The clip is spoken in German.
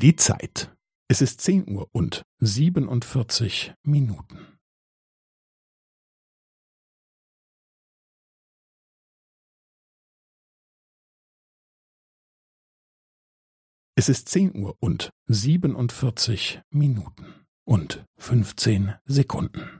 Die Zeit. Es ist zehn Uhr und siebenundvierzig Minuten. Es ist zehn Uhr und siebenundvierzig Minuten und fünfzehn Sekunden.